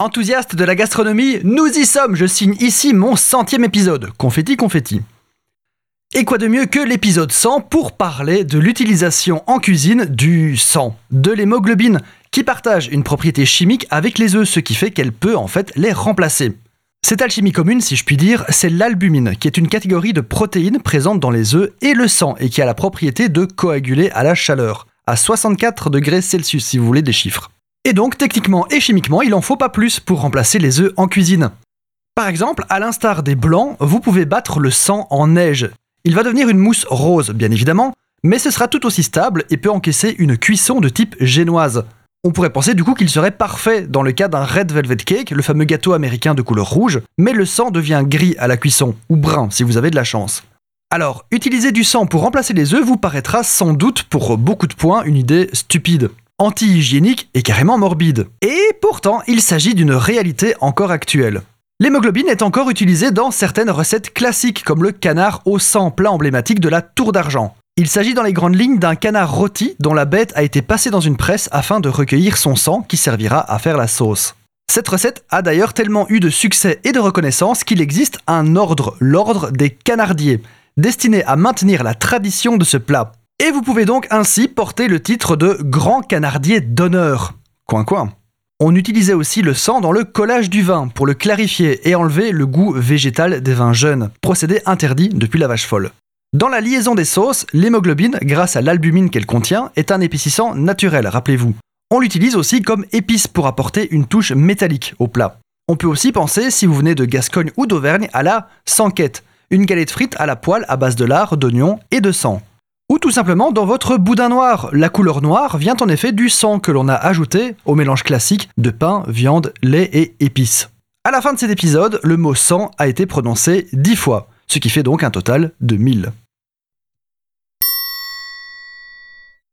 Enthousiaste de la gastronomie, nous y sommes, je signe ici mon centième épisode. Confetti, confetti. Et quoi de mieux que l'épisode 100 pour parler de l'utilisation en cuisine du sang, de l'hémoglobine, qui partage une propriété chimique avec les œufs, ce qui fait qu'elle peut en fait les remplacer. Cette alchimie commune, si je puis dire, c'est l'albumine, qui est une catégorie de protéines présentes dans les œufs et le sang, et qui a la propriété de coaguler à la chaleur, à 64 degrés Celsius si vous voulez des chiffres. Et donc, techniquement et chimiquement, il en faut pas plus pour remplacer les œufs en cuisine. Par exemple, à l'instar des blancs, vous pouvez battre le sang en neige. Il va devenir une mousse rose, bien évidemment, mais ce sera tout aussi stable et peut encaisser une cuisson de type génoise. On pourrait penser du coup qu'il serait parfait dans le cas d'un red velvet cake, le fameux gâteau américain de couleur rouge, mais le sang devient gris à la cuisson, ou brun si vous avez de la chance. Alors, utiliser du sang pour remplacer les œufs vous paraîtra sans doute pour beaucoup de points une idée stupide anti-hygiénique et carrément morbide. Et pourtant, il s'agit d'une réalité encore actuelle. L'hémoglobine est encore utilisée dans certaines recettes classiques, comme le canard au sang, plat emblématique de la tour d'argent. Il s'agit dans les grandes lignes d'un canard rôti dont la bête a été passée dans une presse afin de recueillir son sang qui servira à faire la sauce. Cette recette a d'ailleurs tellement eu de succès et de reconnaissance qu'il existe un ordre, l'ordre des canardiers, destiné à maintenir la tradition de ce plat. Et vous pouvez donc ainsi porter le titre de Grand Canardier d'honneur. Coin coin. On utilisait aussi le sang dans le collage du vin pour le clarifier et enlever le goût végétal des vins jeunes, procédé interdit depuis la vache folle. Dans la liaison des sauces, l'hémoglobine, grâce à l'albumine qu'elle contient, est un épaississant naturel, rappelez-vous. On l'utilise aussi comme épice pour apporter une touche métallique au plat. On peut aussi penser, si vous venez de Gascogne ou d'Auvergne, à la sanquette, une galette frite à la poêle à base de lard, d'oignons et de sang. Ou tout simplement dans votre boudin noir. La couleur noire vient en effet du sang que l'on a ajouté au mélange classique de pain, viande, lait et épices. À la fin de cet épisode, le mot sang a été prononcé dix fois, ce qui fait donc un total de 1000.